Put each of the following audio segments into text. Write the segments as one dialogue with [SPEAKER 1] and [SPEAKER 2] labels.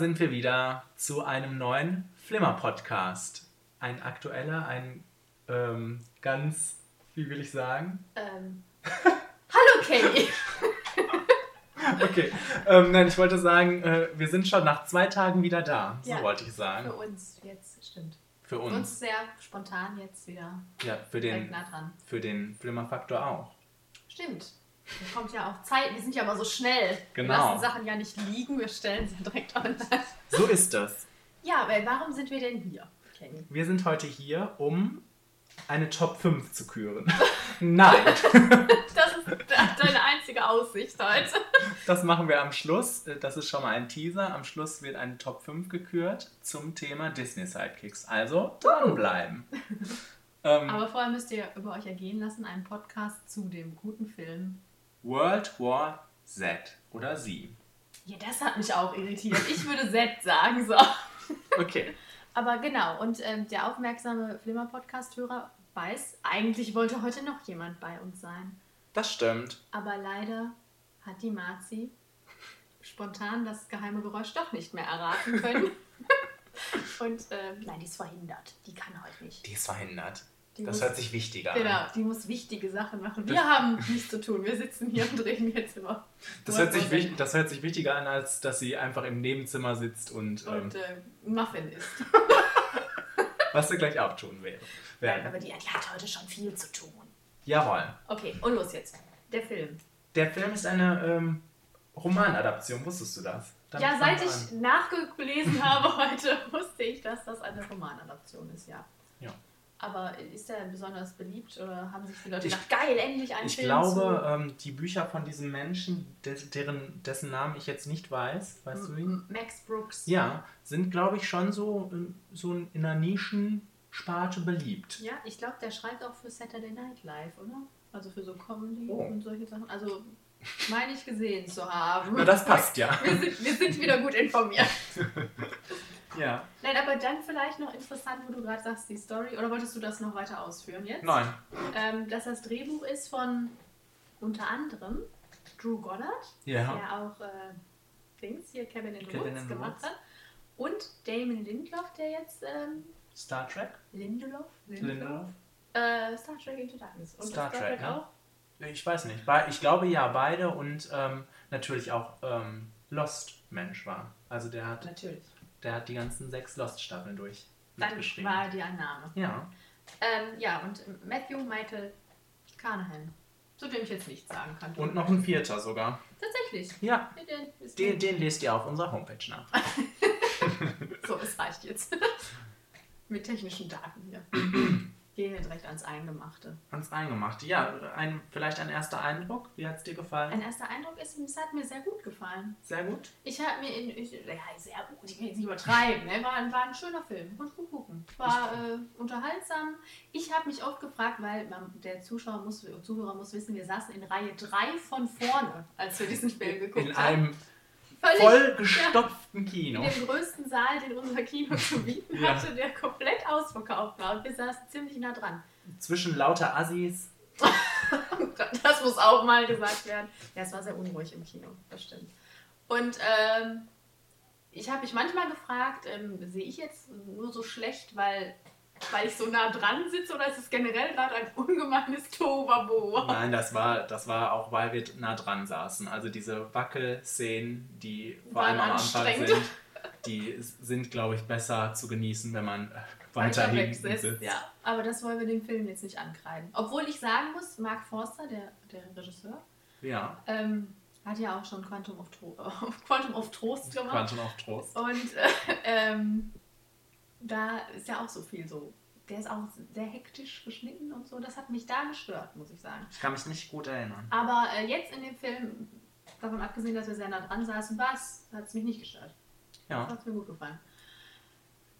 [SPEAKER 1] sind wir wieder zu einem neuen Flimmer-Podcast. Ein aktueller, ein ähm, ganz, wie will ich sagen?
[SPEAKER 2] Ähm. Hallo Kelly!
[SPEAKER 1] okay, ähm, nein, ich wollte sagen, äh, wir sind schon nach zwei Tagen wieder da. So
[SPEAKER 2] Ja.
[SPEAKER 1] wollte ich sagen.
[SPEAKER 2] Für uns jetzt, stimmt.
[SPEAKER 1] Für
[SPEAKER 2] Für
[SPEAKER 1] uns.
[SPEAKER 2] uns sehr spontan jetzt wieder
[SPEAKER 1] Ja, für den,
[SPEAKER 2] nah dran.
[SPEAKER 1] für den Flimmer-Faktor auch.
[SPEAKER 2] Stimmt. Da kommt ja auch Zeit. Wir sind ja aber so schnell.
[SPEAKER 1] Genau.
[SPEAKER 2] Wir lassen Sachen ja nicht liegen, wir stellen sie direkt online.
[SPEAKER 1] So ist das.
[SPEAKER 2] Ja, weil warum sind wir denn hier, Kenny?
[SPEAKER 1] Wir sind heute hier, um eine Top 5 zu küren. Nein,
[SPEAKER 2] Das ist deine einzige Aussicht heute.
[SPEAKER 1] das machen wir am Schluss. Das ist schon mal ein Teaser. Am Schluss wird eine Top 5 gekürt zum Thema Disney Sidekicks. Also dranbleiben. ähm,
[SPEAKER 2] Aber vorher müsst ihr über euch ergehen lassen, einen Podcast zu dem guten Film.
[SPEAKER 1] World War Z oder Sie.
[SPEAKER 2] Ja, das hat mich auch irritiert. Ich würde Z sagen, so.
[SPEAKER 1] Okay.
[SPEAKER 2] Aber genau, und ähm, der aufmerksame Flimmer-Podcast-Hörer weiß, eigentlich wollte heute noch jemand bei uns sein.
[SPEAKER 1] Das stimmt.
[SPEAKER 2] Aber leider hat die Marzi spontan das geheime Geräusch doch nicht mehr erraten können. und ähm, nein, die ist verhindert. Die kann heute nicht.
[SPEAKER 1] Die ist verhindert.
[SPEAKER 2] Die
[SPEAKER 1] Das
[SPEAKER 2] muss,
[SPEAKER 1] hört sich wichtiger
[SPEAKER 2] Genau,
[SPEAKER 1] an.
[SPEAKER 2] die muss wichtige Sachen machen.
[SPEAKER 1] Das-
[SPEAKER 2] Wir haben nichts zu tun. Wir sitzen hier und reden jetzt über.
[SPEAKER 1] Das hört, sich, das hört sich wichtiger an, als dass sie einfach im Nebenzimmer sitzt und, ähm,
[SPEAKER 2] Und äh, Muffin ist.
[SPEAKER 1] was sie gleich auch tun wäre.
[SPEAKER 2] Nein, aber die, die hat heute schon viel zu tun.
[SPEAKER 1] Jawohl.
[SPEAKER 2] Okay, und los jetzt. Der Film.
[SPEAKER 1] Der Film ist eine ähm, Romanadaption, wusstest du das? Damit
[SPEAKER 2] ja, seit ich nachgelesen habe heute, wusste ich, dass das eine Romanadaption ist, ja.
[SPEAKER 1] Ja.
[SPEAKER 2] Aber ist der besonders beliebt oder haben sich die Leute
[SPEAKER 1] Ich-
[SPEAKER 2] gedacht, geil, endlich ein
[SPEAKER 1] Ich
[SPEAKER 2] Film
[SPEAKER 1] glaube, ähm, die Bücher von diesem Menschen, des, deren, dessen Namen ich jetzt nicht weiß, weißt
[SPEAKER 2] zu
[SPEAKER 1] du ihn?
[SPEAKER 2] M- Max Brooks.
[SPEAKER 1] Ja, sind, glaube ich, schon so, ähm, so in einer Nischensparte beliebt.
[SPEAKER 2] Ja, ich glaube, der schreibt auch für Saturday Night Live, oder? Also für so Comedy
[SPEAKER 1] Oh.
[SPEAKER 2] und solche Sachen. Also meine ich gesehen zu haben.
[SPEAKER 1] Na, das passt ja.
[SPEAKER 2] Wir sind, wir sind wieder gut informiert.
[SPEAKER 1] Ja.
[SPEAKER 2] Nein, aber dann vielleicht noch interessant, wo du gerade sagst, die Story. Oder wolltest du das noch weiter ausführen jetzt?
[SPEAKER 1] Nein.
[SPEAKER 2] ähm, dass das Drehbuch ist von unter anderem Drew Goddard,
[SPEAKER 1] Ja.
[SPEAKER 2] der auch äh, Dings hier Cabin in the
[SPEAKER 1] Cabin
[SPEAKER 2] Woods
[SPEAKER 1] in the
[SPEAKER 2] gemacht
[SPEAKER 1] Woods.
[SPEAKER 2] hat. Und Damon Lindelof, der jetzt ähm,
[SPEAKER 1] Star Trek?
[SPEAKER 2] Lindelof?
[SPEAKER 1] Lindelof?
[SPEAKER 2] Äh, Star Trek Into Darkness. Und
[SPEAKER 1] Star
[SPEAKER 2] Star,
[SPEAKER 1] Trek,
[SPEAKER 2] Trek
[SPEAKER 1] ne?
[SPEAKER 2] auch?
[SPEAKER 1] Ich weiß nicht. Ich glaube ja, beide und ähm, natürlich auch ähm, Lost-Mensch war. Also der hat,
[SPEAKER 2] Natürlich.
[SPEAKER 1] Der hat die ganzen sechs Lost-Staffeln durch
[SPEAKER 2] Dann war die Annahme.
[SPEAKER 1] Ja.
[SPEAKER 2] Ähm, ja, und Matthew Michael Carnahan. Zu dem ich jetzt nichts sagen kann.
[SPEAKER 1] Und noch ein vierter sogar.
[SPEAKER 2] Tatsächlich.
[SPEAKER 1] Ja.
[SPEAKER 2] Den
[SPEAKER 1] Den, den lest ihr auf unserer Homepage nach.
[SPEAKER 2] So, es reicht jetzt. Mit technischen Daten hier. Gehen wir direkt ans Eingemachte.
[SPEAKER 1] Ans Eingemachte. Ja, ein, vielleicht ein erster Eindruck. Wie hat es dir gefallen?
[SPEAKER 2] Ein erster Eindruck ist, es hat mir sehr gut gefallen.
[SPEAKER 1] Sehr gut.
[SPEAKER 2] Ich habe mir in, ich, ja, sehr gut, ich will jetzt nicht übertreiben, ne? war, ein- war ein schöner Film, konnte gut gucken. War äh, unterhaltsam. Ich habe mich oft gefragt, weil man, der Zuschauer muss, Zuhörer muss wissen, wir saßen in Reihe 3 von vorne, als wir diesen Film geguckt
[SPEAKER 1] In
[SPEAKER 2] haben.
[SPEAKER 1] einem
[SPEAKER 2] Völlig-
[SPEAKER 1] vollgestopften
[SPEAKER 2] ja,
[SPEAKER 1] Kino.
[SPEAKER 2] in dem größten Saal, den unser Kino zu bieten
[SPEAKER 1] Ja.
[SPEAKER 2] hatte, der komplett ausverkauft war. Und wir saßen ziemlich nah dran.
[SPEAKER 1] Zwischen lauter Assis.
[SPEAKER 2] Das muss auch mal gesagt werden. Ja, es war sehr unruhig im Kino, das stimmt. Und ähm, ich habe mich manchmal gefragt, ähm, sehe ich jetzt nur so schlecht, weil, weil ich so nah dran sitze oder ist es generell gerade ein ungemeines Tohuwabohu?
[SPEAKER 1] Nein, das war, das war auch, weil wir nah dran saßen. Also diese Wackelszenen, die vor allem am Anfang
[SPEAKER 2] anstrengend.
[SPEAKER 1] sind, die sind, glaube ich, besser zu genießen, wenn man weiter
[SPEAKER 2] weg
[SPEAKER 1] hinten sitzt.
[SPEAKER 2] Ja, aber das wollen wir dem Film jetzt nicht ankreiden. Obwohl ich sagen muss, Mark Forster, der, der Regisseur,
[SPEAKER 1] Ja,
[SPEAKER 2] ähm, hat ja auch schon Quantum of, Tro Quantum of Trost gemacht.
[SPEAKER 1] Quantum of Trost.
[SPEAKER 2] Und äh, ähm, da ist ja auch so viel so. Der ist auch sehr hektisch geschnitten und so. Das hat mich da gestört, muss ich sagen.
[SPEAKER 1] Ich kann mich nicht gut erinnern.
[SPEAKER 2] Aber äh, jetzt in dem Film, davon abgesehen, dass wir sehr nah dran saßen, hat es mich nicht gestört. Das
[SPEAKER 1] Ja,
[SPEAKER 2] hat mir gut gefallen.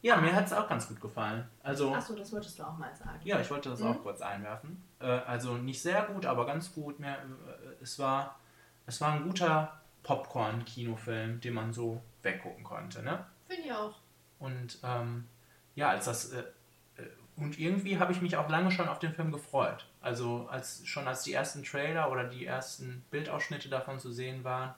[SPEAKER 1] ja mir hat es auch ganz gut gefallen. Also,
[SPEAKER 2] Achso, das wolltest du auch mal sagen.
[SPEAKER 1] ja, ich wollte das
[SPEAKER 2] Mhm.
[SPEAKER 1] auch kurz einwerfen. Äh, also nicht sehr gut, aber ganz gut. Mir, äh, es, war, es war ein guter Popcorn-Kinofilm, den man so weggucken konnte. Ne?
[SPEAKER 2] Finde ich auch.
[SPEAKER 1] Und ähm, ja, als das äh, äh, und irgendwie habe ich mich auch lange schon auf den Film gefreut. Also als schon als die ersten Trailer oder die ersten Bildausschnitte davon zu sehen waren,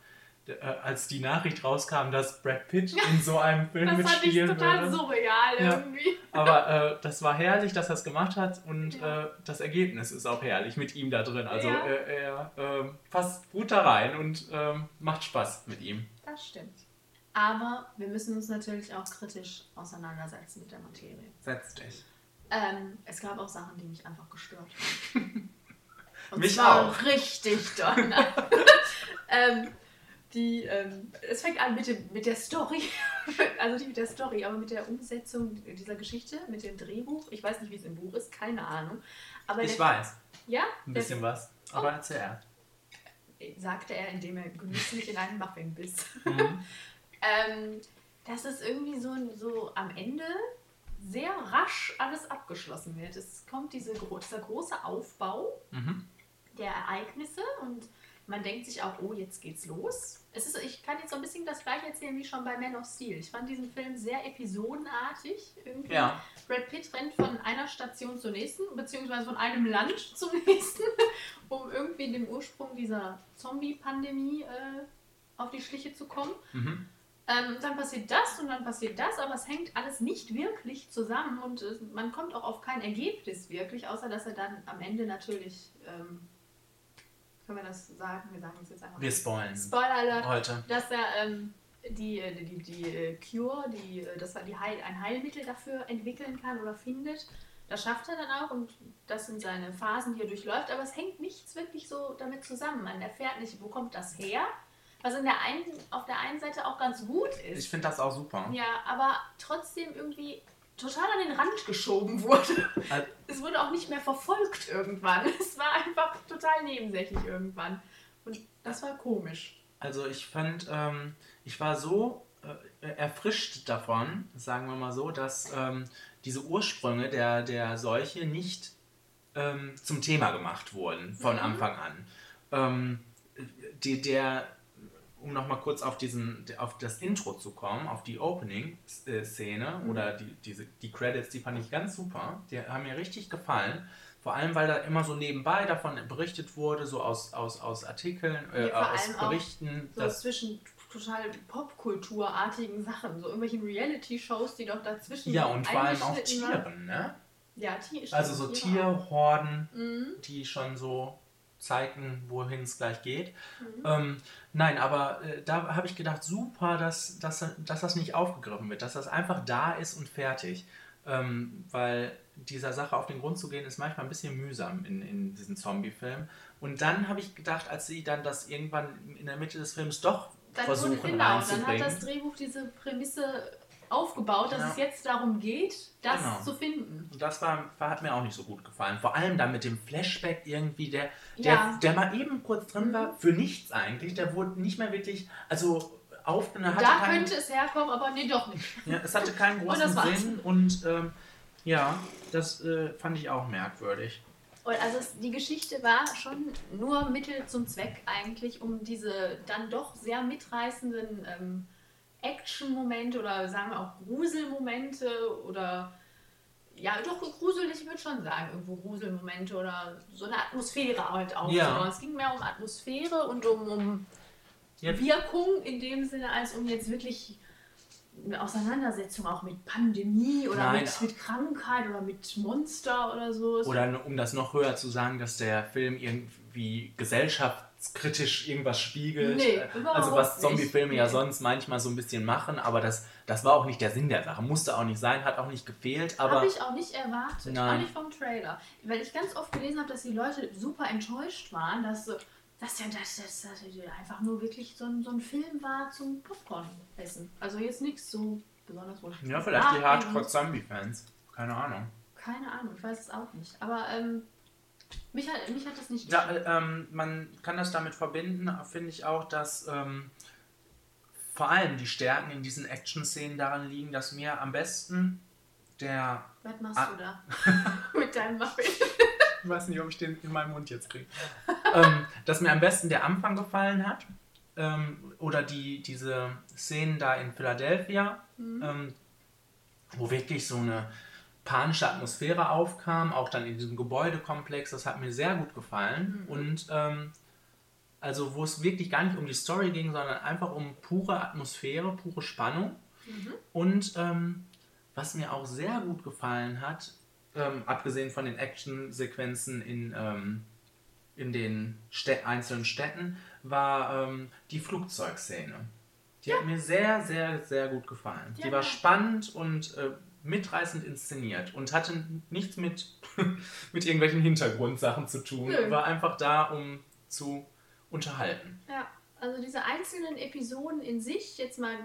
[SPEAKER 1] äh, als die Nachricht rauskam, dass Brad Pitt in so einem Film
[SPEAKER 2] Das fand ich
[SPEAKER 1] mitspielen
[SPEAKER 2] total
[SPEAKER 1] würde.
[SPEAKER 2] surreal
[SPEAKER 1] Ja.
[SPEAKER 2] irgendwie.
[SPEAKER 1] Aber äh, das war herrlich, dass er es gemacht hat und
[SPEAKER 2] Ja.
[SPEAKER 1] äh, das Ergebnis ist auch herrlich mit ihm da drin. Also
[SPEAKER 2] Ja.
[SPEAKER 1] äh, er ähm, passt gut da rein und ähm, macht Spaß mit ihm.
[SPEAKER 2] Das stimmt. Aber wir müssen uns natürlich auch kritisch auseinandersetzen mit der Materie.
[SPEAKER 1] Setz dich.
[SPEAKER 2] Ähm, es gab auch Sachen, die mich einfach gestört haben. Und
[SPEAKER 1] Mich
[SPEAKER 2] zwar
[SPEAKER 1] auch.
[SPEAKER 2] richtig doll. ähm, die, ähm, es fängt an mit, dem, mit der Story, also nicht mit der Story, aber mit der Umsetzung dieser Geschichte, mit dem Drehbuch. Ich weiß nicht, wie es im Buch ist, keine Ahnung. Aber
[SPEAKER 1] Ich
[SPEAKER 2] der,
[SPEAKER 1] weiß
[SPEAKER 2] Ja?
[SPEAKER 1] ein bisschen was, aber erzähl erst.
[SPEAKER 2] Der, sagte er, indem er genüsslich in einen Muffin biss.
[SPEAKER 1] Mhm.
[SPEAKER 2] Ähm, dass es irgendwie so, so am Ende sehr rasch alles abgeschlossen wird. Es kommt diese, dieser große Aufbau
[SPEAKER 1] Mhm.
[SPEAKER 2] der Ereignisse und man denkt sich auch, oh, jetzt geht's los. Es ist, ich kann jetzt so ein bisschen das gleiche erzählen wie schon bei Man of Steel. Ich fand diesen Film sehr episodenartig. Irgendwie.
[SPEAKER 1] Ja.
[SPEAKER 2] Brad Pitt rennt von einer Station zur nächsten, beziehungsweise von einem Land zum nächsten, um irgendwie dem Ursprung dieser Zombie-Pandemie äh, auf die Schliche zu kommen.
[SPEAKER 1] Mhm.
[SPEAKER 2] Ähm, dann passiert das und dann passiert das, aber es hängt alles nicht wirklich zusammen und äh, man kommt auch auf kein Ergebnis wirklich, außer dass er dann am Ende natürlich, ähm, können wir das sagen? Wir sagen es jetzt einfach.
[SPEAKER 1] Wir spoilen
[SPEAKER 2] Spoiler Alert,
[SPEAKER 1] heute.
[SPEAKER 2] dass er ähm, die, äh, die, die, die äh, Cure, die, äh, dass er die Heil, ein Heilmittel dafür entwickeln kann oder findet. Das schafft er dann auch und das sind seine Phasen, die er durchläuft, aber es hängt nichts wirklich so damit zusammen. Man erfährt nicht, wo kommt das her, was in der einen, auf der einen Seite auch ganz gut ist.
[SPEAKER 1] Ich finde das auch super.
[SPEAKER 2] Ja, aber trotzdem irgendwie total an den Rand geschoben wurde.
[SPEAKER 1] Also-
[SPEAKER 2] Es wurde auch nicht mehr verfolgt irgendwann. Es war einfach total nebensächlich irgendwann. Und das war komisch.
[SPEAKER 1] Also ich fand, ähm, ich war so äh, erfrischt davon, sagen wir mal so, dass ähm, diese Ursprünge der, der Seuche nicht ähm, zum Thema gemacht wurden von
[SPEAKER 2] Mhm.
[SPEAKER 1] Anfang an. Ähm, die, der, um nochmal kurz auf, diesen, auf das Intro zu kommen, auf die Opening-Szene
[SPEAKER 2] Mhm.
[SPEAKER 1] oder die, diese, die Credits, die fand ich ganz super. Die haben mir richtig gefallen. Vor allem, weil da immer so nebenbei davon berichtet wurde, so aus, aus, aus Artikeln, äh,
[SPEAKER 2] Ja,
[SPEAKER 1] aus Berichten,
[SPEAKER 2] So
[SPEAKER 1] dass
[SPEAKER 2] zwischen total popkulturartigen Sachen, so irgendwelchen Reality-Shows, die doch dazwischen
[SPEAKER 1] Ja, und vor allem auch. Tieren, ne?
[SPEAKER 2] Ja, Tiere.
[SPEAKER 1] Also so. Tierhorden,
[SPEAKER 2] Mhm.
[SPEAKER 1] die schon so zeigten, wohin es gleich geht.
[SPEAKER 2] Mhm.
[SPEAKER 1] Ähm, nein, aber äh, da habe ich gedacht, super, dass, dass, dass das nicht aufgegriffen wird, dass das einfach da ist und fertig. Ähm, weil dieser Sache auf den Grund zu gehen, ist manchmal ein bisschen mühsam in, in diesen Zombie-Filmen. Und dann habe ich gedacht, als sie dann das irgendwann in der Mitte des Films doch
[SPEAKER 2] Dann
[SPEAKER 1] versuchen
[SPEAKER 2] wurde, genau, dann
[SPEAKER 1] reinzubringen.
[SPEAKER 2] hat das Drehbuch diese Prämisse aufgebaut, dass
[SPEAKER 1] Ja.
[SPEAKER 2] es jetzt darum geht, das
[SPEAKER 1] Genau.
[SPEAKER 2] zu finden.
[SPEAKER 1] Und das war, hat mir auch nicht so gut gefallen. Vor allem dann mit dem Flashback irgendwie, der, der,
[SPEAKER 2] Ja.
[SPEAKER 1] der mal eben kurz drin
[SPEAKER 2] Mhm.
[SPEAKER 1] war, für nichts eigentlich. Der wurde nicht mehr wirklich, also auf, hatte
[SPEAKER 2] Da
[SPEAKER 1] keinen,
[SPEAKER 2] könnte es herkommen, aber nee, doch nicht.
[SPEAKER 1] ja, es hatte keinen
[SPEAKER 2] Und
[SPEAKER 1] großen
[SPEAKER 2] war's.
[SPEAKER 1] Sinn und ähm, ja, das äh, fand ich auch merkwürdig.
[SPEAKER 2] Und also es, die Geschichte war schon nur Mittel zum Zweck eigentlich, um diese dann doch sehr mitreißenden ähm, Action-Momente oder sagen wir auch Gruselmomente oder ja, doch gruselig, ich würde schon sagen, irgendwo Gruselmomente oder so eine Atmosphäre halt aufzubauen.
[SPEAKER 1] Ja.
[SPEAKER 2] Es ging mehr um Atmosphäre und um, um
[SPEAKER 1] Ja.
[SPEAKER 2] Wirkung in dem Sinne, als um jetzt wirklich eine Auseinandersetzung auch mit Pandemie oder
[SPEAKER 1] Nein.
[SPEAKER 2] mit, mit Krankheit oder mit Monster oder so.
[SPEAKER 1] Oder um das noch höher zu sagen, dass der Film irgendwie gesellschaftskritisch irgendwas spiegelt.
[SPEAKER 2] Nee,
[SPEAKER 1] Äh, also was. Zombie-Filme ja sonst manchmal so ein bisschen machen, aber das, das war auch nicht der Sinn der Sache. Musste auch nicht sein, hat auch nicht gefehlt, aber
[SPEAKER 2] Habe ich auch nicht erwartet,
[SPEAKER 1] Nein.
[SPEAKER 2] auch nicht vom Trailer. Weil ich ganz oft gelesen habe, dass die Leute super enttäuscht waren, dass, so- dass ja das, das, das einfach nur wirklich so ein, so ein Film war zum Popcorn-Essen. Also jetzt nichts so besonders wohl.
[SPEAKER 1] ja, vielleicht die Hardcore-Zombie-Fans. Keine Ahnung.
[SPEAKER 2] Keine Ahnung, ich weiß es auch nicht. Aber ähm, mich, hat, mich hat das nicht
[SPEAKER 1] Ja, äh, ähm, man kann das damit verbinden, finde ich auch, dass ähm, vor allem die Stärken in diesen Action-Szenen daran liegen, dass mir am besten der.
[SPEAKER 2] Was machst
[SPEAKER 1] Ah.
[SPEAKER 2] du da? Mit deinem Muffin.
[SPEAKER 1] Ich weiß nicht, ob ich den in meinen Mund jetzt kriege. ähm, dass mir am besten der Anfang gefallen hat. Ähm, oder die, diese Szenen da in Philadelphia, ähm, wo wirklich so eine panische Atmosphäre aufkam, auch dann in diesem Gebäudekomplex. Das hat mir sehr gut gefallen.
[SPEAKER 2] Mhm.
[SPEAKER 1] Und ähm, Also wo es wirklich gar nicht um die Story ging, sondern einfach um pure Atmosphäre, pure Spannung.
[SPEAKER 2] Mhm.
[SPEAKER 1] Und ähm, was mir auch sehr gut gefallen hat, ähm, abgesehen von den Actionsequenzen in, ähm, in den Städ einzelnen Städten, war ähm, die Flugzeugszene. Die hat mir sehr, sehr, sehr gut gefallen.
[SPEAKER 2] Ja,
[SPEAKER 1] die war
[SPEAKER 2] ja.
[SPEAKER 1] spannend und äh, mitreißend inszeniert und hatte nichts mit, mit irgendwelchen Hintergrundsachen zu tun.
[SPEAKER 2] Nö.
[SPEAKER 1] War einfach da, um zu unterhalten.
[SPEAKER 2] Ja, also diese einzelnen Episoden in sich, jetzt mal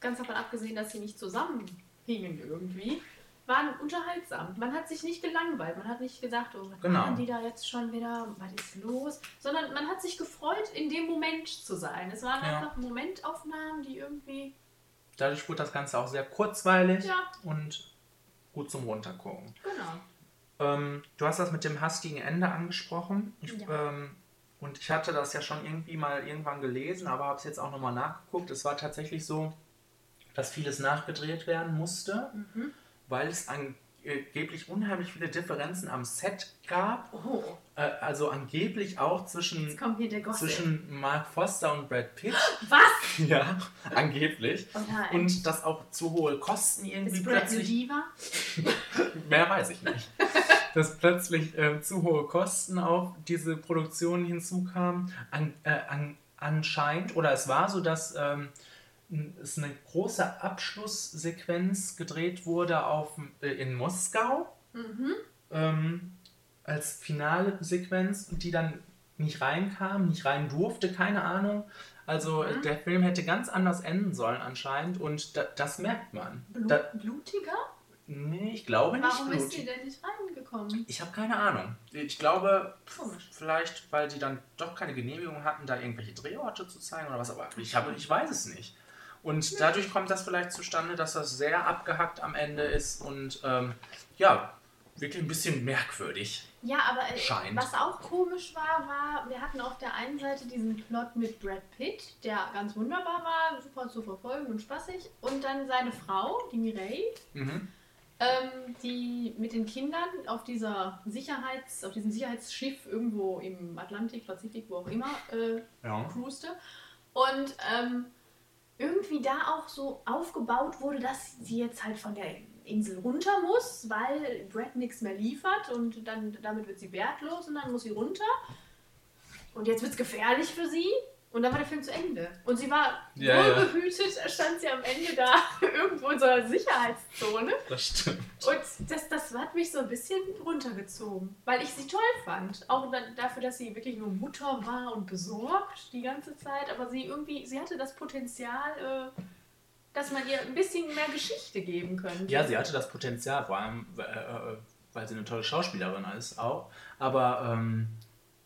[SPEAKER 2] ganz davon abgesehen, dass sie nicht zusammenhingen irgendwie, waren unterhaltsam. Man hat sich nicht gelangweilt, man hat nicht gedacht, oh, was
[SPEAKER 1] Genau.
[SPEAKER 2] machen die da jetzt schon wieder, was ist los? Sondern man hat sich gefreut, in dem Moment zu sein. Es waren
[SPEAKER 1] Ja.
[SPEAKER 2] einfach Momentaufnahmen, die irgendwie,
[SPEAKER 1] Dadurch wurde das Ganze auch sehr kurzweilig
[SPEAKER 2] ja,
[SPEAKER 1] und gut zum Runtergucken.
[SPEAKER 2] genau.
[SPEAKER 1] Ähm, du hast das mit dem hastigen Ende angesprochen. Ich,
[SPEAKER 2] Ja.
[SPEAKER 1] ähm, und ich hatte das ja schon irgendwie mal irgendwann gelesen, aber habe es jetzt auch nochmal nachgeguckt. Es war tatsächlich so, dass vieles nachgedreht werden musste,
[SPEAKER 2] Mhm.
[SPEAKER 1] weil es angeblich unheimlich viele Differenzen am Set gab.
[SPEAKER 2] Oh,
[SPEAKER 1] Äh, also angeblich auch zwischen, zwischen Mark Foster und Brad Pitt.
[SPEAKER 2] Was?
[SPEAKER 1] ja, angeblich.
[SPEAKER 2] Oh.
[SPEAKER 1] Und dass auch zu hohe Kosten irgendwie
[SPEAKER 2] ist Brad
[SPEAKER 1] plötzlich
[SPEAKER 2] Diva?
[SPEAKER 1] Mehr weiß ich nicht. Dass plötzlich äh, zu hohe Kosten auf diese Produktion hinzukamen. An, äh, an, anscheinend, oder es war so, dass ähm, es eine große Abschlusssequenz gedreht wurde auf, äh, in Moskau
[SPEAKER 2] Mhm.
[SPEAKER 1] ähm, als finale Sequenz, die dann nicht reinkam, nicht rein durfte, keine Ahnung. Also äh,
[SPEAKER 2] Mhm.
[SPEAKER 1] der Film hätte ganz anders enden sollen anscheinend und da, das merkt man.
[SPEAKER 2] Blut,
[SPEAKER 1] Da,
[SPEAKER 2] blutiger?
[SPEAKER 1] nee, ich glaube nicht
[SPEAKER 2] Warum ist sie denn nicht reingekommen?
[SPEAKER 1] Ich habe keine Ahnung. Ich glaube,
[SPEAKER 2] Komisch.
[SPEAKER 1] vielleicht, weil die dann doch keine Genehmigung hatten, da irgendwelche Drehorte zu zeigen oder was, aber ich, habe, ich weiß es nicht. Und dadurch kommt das vielleicht zustande, dass das sehr abgehackt am Ende ist und ähm, ja, wirklich ein bisschen merkwürdig.
[SPEAKER 2] Ja, aber äh,
[SPEAKER 1] Scheint.
[SPEAKER 2] was auch komisch war, war, wir hatten auf der einen Seite diesen Plot mit Brad Pitt, der ganz wunderbar war, super zu verfolgen und spaßig. Und dann seine Frau, die Mireille,
[SPEAKER 1] Mhm.
[SPEAKER 2] ähm, die mit den Kindern auf dieser Sicherheits, auf diesem Sicherheitsschiff irgendwo im Atlantik, Pazifik, wo auch immer, äh,
[SPEAKER 1] Ja.
[SPEAKER 2] cruiste. Und ähm, irgendwie da auch so aufgebaut wurde, dass sie jetzt halt von der Insel runter muss, weil Brad nichts mehr liefert und dann damit wird sie wertlos und dann muss sie runter. Und jetzt wird es gefährlich für sie. Und dann war der Film zu Ende. Und sie war
[SPEAKER 1] Ja, ja.
[SPEAKER 2] wohlbehütet, stand sie am Ende da irgendwo in so einer Sicherheitszone.
[SPEAKER 1] Das stimmt.
[SPEAKER 2] Und das, das hat mich so ein bisschen runtergezogen, weil ich sie toll fand. Auch dafür, dass sie wirklich nur Mutter war und besorgt die ganze Zeit. Aber sie irgendwie, sie hatte das Potenzial, äh, dass man ihr ein bisschen mehr Geschichte geben könnte.
[SPEAKER 1] Ja, sie hatte das Potenzial, vor allem, äh, äh, weil sie eine tolle Schauspielerin ist auch. Aber ähm,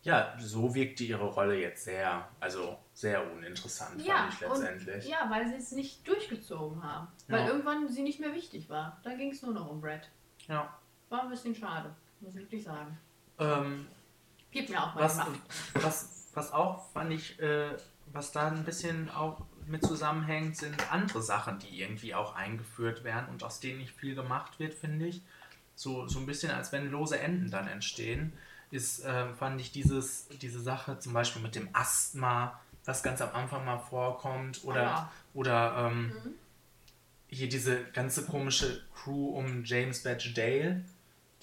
[SPEAKER 1] ja, so wirkte ihre Rolle jetzt sehr, also sehr uninteressant,
[SPEAKER 2] Ja,
[SPEAKER 1] fand ich
[SPEAKER 2] und,
[SPEAKER 1] letztendlich.
[SPEAKER 2] ja, weil sie es nicht durchgezogen haben. Weil
[SPEAKER 1] Ja.
[SPEAKER 2] irgendwann sie nicht mehr wichtig war. Da ging es nur noch um Brad.
[SPEAKER 1] Ja.
[SPEAKER 2] War ein bisschen schade, muss ich wirklich sagen.
[SPEAKER 1] Ähm,
[SPEAKER 2] Gib mir auch mal
[SPEAKER 1] was, was, was auch fand ich, äh, was da ein bisschen auch mit zusammenhängt, sind andere Sachen, die irgendwie auch eingeführt werden und aus denen nicht viel gemacht wird, finde ich. So, so ein bisschen, als wenn lose Enden dann entstehen, ist, ähm, fand ich dieses, diese Sache zum Beispiel mit dem Asthma, was ganz am Anfang mal vorkommt, oder,
[SPEAKER 2] Ja.
[SPEAKER 1] oder ähm,
[SPEAKER 2] Mhm.
[SPEAKER 1] hier diese ganze komische Crew um James Badge Dale,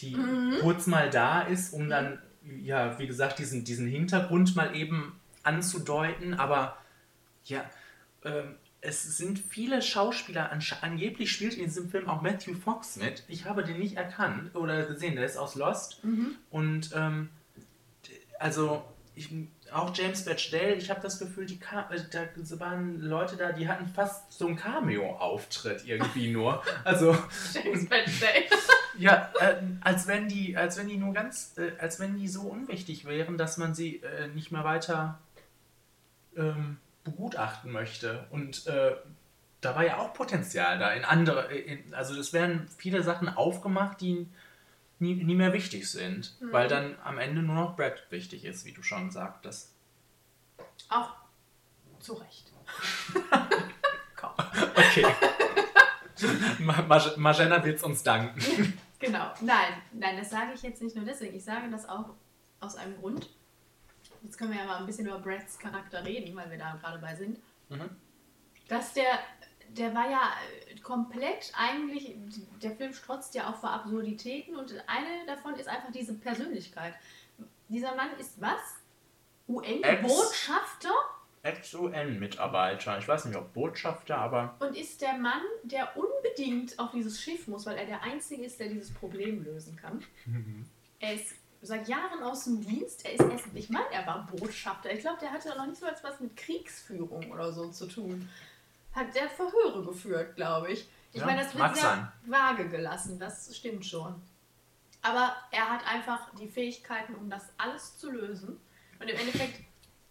[SPEAKER 1] die
[SPEAKER 2] Mhm.
[SPEAKER 1] kurz mal da ist, um dann, ja, wie gesagt, diesen, diesen Hintergrund mal eben anzudeuten, aber ja, ähm, es sind viele Schauspieler, angeblich spielt in diesem Film auch Matthew Fox mit. Ich habe den nicht erkannt oder gesehen, der ist aus Lost.
[SPEAKER 2] Mhm.
[SPEAKER 1] Und ähm, also ich, auch James Batchdale, ich habe das Gefühl, die Ka äh, da waren Leute da, die hatten fast so einen Cameo-Auftritt irgendwie nur. Also
[SPEAKER 2] James Badge
[SPEAKER 1] ja, äh, als wenn die, als wenn die nur ganz, äh, als wenn die so unwichtig wären, dass man sie äh, nicht mehr weiter ähm, begutachten möchte. Und äh, da war ja auch Potenzial da in andere, in, also es werden viele Sachen aufgemacht, die nie, nie mehr wichtig sind,
[SPEAKER 2] Mhm.
[SPEAKER 1] weil dann am Ende nur noch Brad wichtig ist, wie du schon sagtest.
[SPEAKER 2] Auch zu Recht.
[SPEAKER 1] Okay. Ma- Ma- Magena wird es uns danken.
[SPEAKER 2] Genau. Nein, nein, das sage ich jetzt nicht nur deswegen. Ich sage das auch aus einem Grund. Jetzt können wir ja mal ein bisschen über Brads Charakter reden, weil wir da gerade bei sind, mhm. dass der, der war ja komplett eigentlich, der Film strotzt ja auch vor Absurditäten und eine davon ist einfach diese Persönlichkeit. Dieser Mann ist was? UN-Botschafter?
[SPEAKER 1] Ex-UN-Mitarbeiter. Ich weiß nicht, ob Botschafter, aber.
[SPEAKER 2] Und ist der Mann, der unbedingt auf dieses Schiff muss, weil er der Einzige ist, der dieses Problem lösen kann. Mhm. Er ist seit Jahren aus dem Dienst. Er ist erst, ich meine, er war Botschafter. Ich glaube, der hatte noch nicht so etwas mit Kriegsführung oder so zu tun. Hat der Verhöre geführt, glaube ich. Ich ja, meine, das wird sehr vage gelassen, das stimmt schon. Aber er hat einfach die Fähigkeiten, um das alles zu lösen. Und im Endeffekt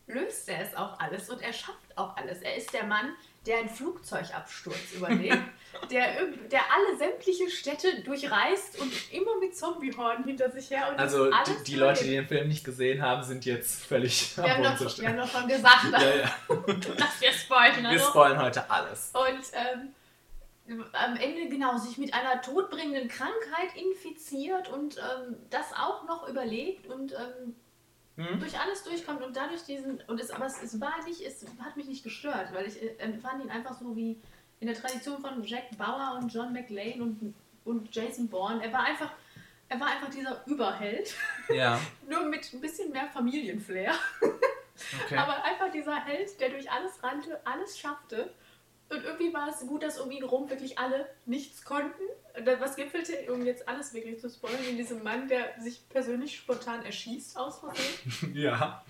[SPEAKER 2] löst er es auch alles und er schafft auch alles. Er ist der Mann, der einen Flugzeugabsturz überlebt, der, der alle sämtliche Städte durchreist und immer mit Zombiehorden hinter sich her. Und
[SPEAKER 1] also die, die Leute, die den Film nicht gesehen haben, sind jetzt völlig
[SPEAKER 2] wir haben, noch, wir haben noch schon gesagt, ja, ja. dass wir spoilern.
[SPEAKER 1] Wir also. spoilern heute alles.
[SPEAKER 2] Und ähm, am Ende genau sich mit einer todbringenden Krankheit infiziert und ähm, das auch noch überlebt und ähm, hm? durch alles durchkommt und dadurch diesen. Und es, aber es, es war nicht, es hat mich nicht gestört, weil ich äh, fand ihn einfach so wie in der Tradition von Jack Bauer und John McLean und, und Jason Bourne. Er war einfach. Er war einfach dieser Überheld. Ja. Nur mit ein bisschen mehr Familienflair. Okay. Aber einfach dieser Held, der durch alles rannte, alles schaffte. Und irgendwie war es gut, dass um ihn rum wirklich alle nichts konnten was gipfelte, um jetzt alles wirklich zu spoilern, in diesem Mann, der sich persönlich spontan erschießt aus Versehen? ja.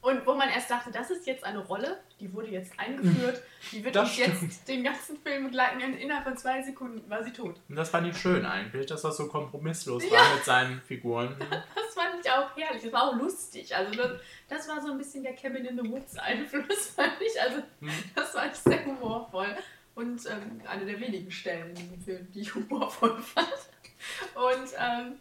[SPEAKER 2] Und wo man erst dachte, das ist jetzt eine Rolle, die wurde jetzt eingeführt, die wird uns jetzt den ganzen Film begleiten. Innerhalb von zwei Sekunden war sie tot.
[SPEAKER 1] Und das fand ich schön eigentlich, dass das so kompromisslos ja. war mit seinen Figuren.
[SPEAKER 2] Das fand ich auch herrlich, das war auch lustig. Also das, das war so ein bisschen der Cabin in the Woods Einfluss, fand ich. Also hm. das war ich sehr humorvoll. Und ähm, eine der wenigen Stellen in diesem Film, die ich humorvoll fand. Und ähm,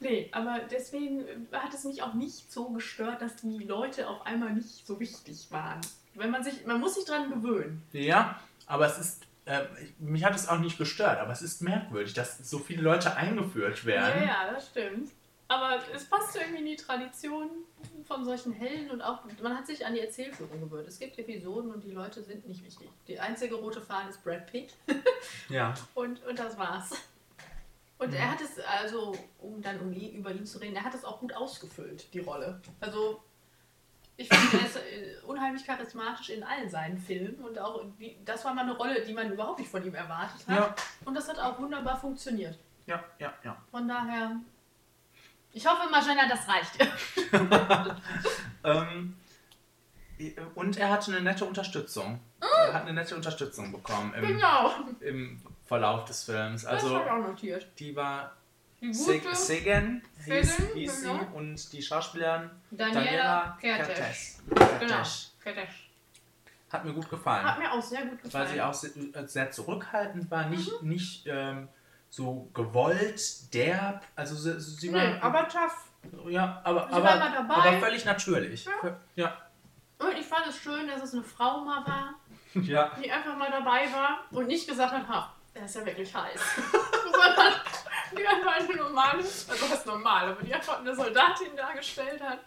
[SPEAKER 2] nee, aber deswegen hat es mich auch nicht so gestört, dass die Leute auf einmal nicht so wichtig waren. Wenn man sich, man muss sich dran gewöhnen.
[SPEAKER 1] Ja, aber es ist äh, mich hat es auch nicht gestört, aber es ist merkwürdig, dass so viele Leute eingeführt werden.
[SPEAKER 2] Ja, ja, das stimmt. Aber es passt irgendwie in die Tradition von solchen Helden und auch, man hat sich an die Erzählführung gewöhnt. Es gibt Episoden und die Leute sind nicht wichtig. Die einzige rote Fahne ist Brad Pitt. ja. Und, und das war's. Und mhm. er hat es, also, um dann um ihn, über ihn zu reden, er hat es auch gut ausgefüllt, die Rolle. Also, ich finde, er ist äh, unheimlich charismatisch in allen seinen Filmen und auch, das war mal eine Rolle, die man überhaupt nicht von ihm erwartet hat. Ja. Und das hat auch wunderbar funktioniert.
[SPEAKER 1] Ja, ja, ja.
[SPEAKER 2] Von daher ich hoffe, Magena, das reicht.
[SPEAKER 1] ähm, und er hatte eine nette Unterstützung. Er hat eine nette Unterstützung bekommen im, genau. im Verlauf des Films. Also, das auch notiert. Die war Segen hieß, hieß genau. sie und die Schauspielerin Daniela, Daniela Kertes. Genau, Kertes. Hat mir gut gefallen.
[SPEAKER 2] Hat mir auch sehr gut gefallen.
[SPEAKER 1] Weil sie auch sehr, sehr zurückhaltend war, nicht, mhm. nicht ähm, so gewollt, derb. Also sie, sie
[SPEAKER 2] nee, war. aber tough.
[SPEAKER 1] Ja, aber, aber, aber völlig natürlich. Ja. ja.
[SPEAKER 2] Und ich fand es schön, dass es eine Frau mal war, ja. die einfach mal dabei war und nicht gesagt hat, ha, er ist ja wirklich heiß. Sondern die einfach eine normale, also was normal, aber die einfach eine Soldatin dargestellt hat